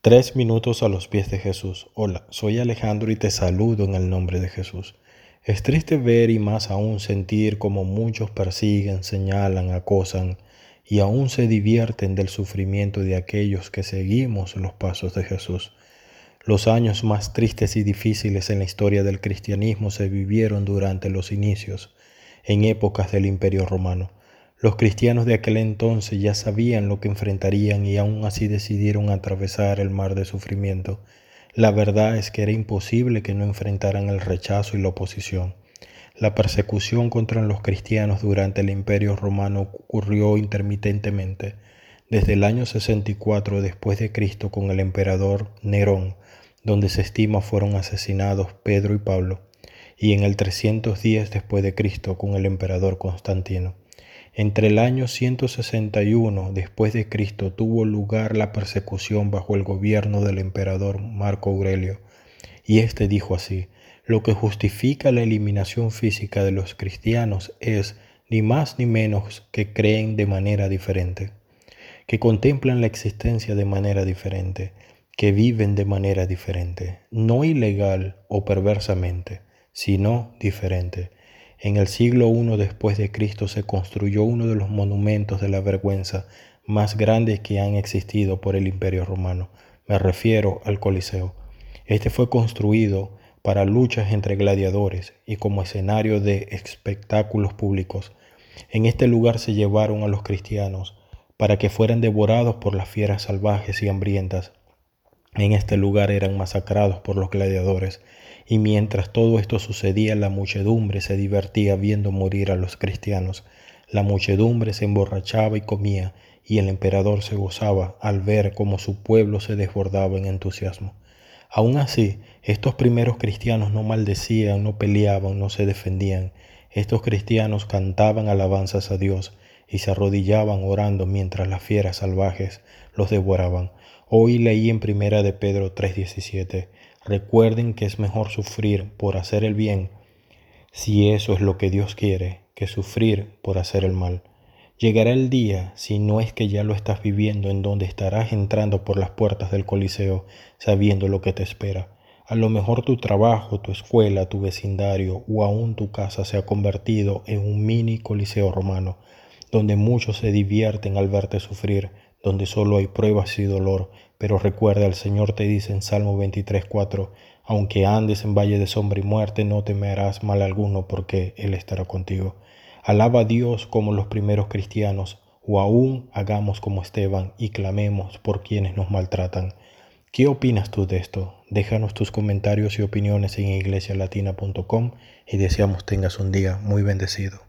Tres minutos a los pies de Jesús. Hola, soy Alejandro y te saludo en el nombre de Jesús. Es triste ver y más aún sentir como muchos persiguen, señalan, acosan y aún se divierten del sufrimiento de aquellos que seguimos los pasos de Jesús. Los años más tristes y difíciles en la historia del cristianismo se vivieron durante los inicios, en épocas del Imperio Romano. Los cristianos de aquel entonces ya sabían lo que enfrentarían y aún así decidieron atravesar el mar de sufrimiento. La verdad es que era imposible que no enfrentaran el rechazo y la oposición. La persecución contra los cristianos durante el Imperio Romano ocurrió intermitentemente, desde el año 64 después de Cristo con el emperador Nerón, donde se estima fueron asesinados Pedro y Pablo, y en el 310 después de Cristo con el emperador Constantino. Entre el año 161 después de Cristo tuvo lugar la persecución bajo el gobierno del emperador Marco Aurelio, y éste dijo así: Lo que justifica la eliminación física de los cristianos es ni más ni menos que creen de manera diferente, que contemplan la existencia de manera diferente, que viven de manera diferente, no ilegal o perversamente, sino diferente en el siglo I después de Cristo se construyó uno de los monumentos de la vergüenza más grandes que han existido por el Imperio Romano. Me refiero al Coliseo. Este fue construido para luchas entre gladiadores y como escenario de espectáculos públicos. En este lugar se llevaron a los cristianos para que fueran devorados por las fieras salvajes y hambrientas. En este lugar eran masacrados por los gladiadores y mientras todo esto sucedía, la muchedumbre se divertía viendo morir a los cristianos. La muchedumbre se emborrachaba y comía, y el emperador se gozaba al ver cómo su pueblo se desbordaba en entusiasmo. Aún así, estos primeros cristianos no maldecían, no peleaban, no se defendían. Estos cristianos cantaban alabanzas a Dios y se arrodillaban orando mientras las fieras salvajes los devoraban. Hoy leí en primera de Pedro 3:17, recuerden que es mejor sufrir por hacer el bien, si eso es lo que Dios quiere, que sufrir por hacer el mal. Llegará el día, si no es que ya lo estás viviendo, en donde estarás entrando por las puertas del Coliseo sabiendo lo que te espera. A lo mejor tu trabajo, tu escuela, tu vecindario o aún tu casa se ha convertido en un mini Coliseo romano, donde muchos se divierten al verte sufrir, donde solo hay pruebas y dolor. Pero recuerda, el Señor te dice en Salmo 23:4, aunque andes en valle de sombra y muerte, no temerás mal alguno, porque Él estará contigo. Alaba a Dios como los primeros cristianos, o aún hagamos como Esteban y clamemos por quienes nos maltratan. ¿Qué opinas tú de esto? Déjanos tus comentarios y opiniones en iglesialatina.com y deseamos tengas un día muy bendecido.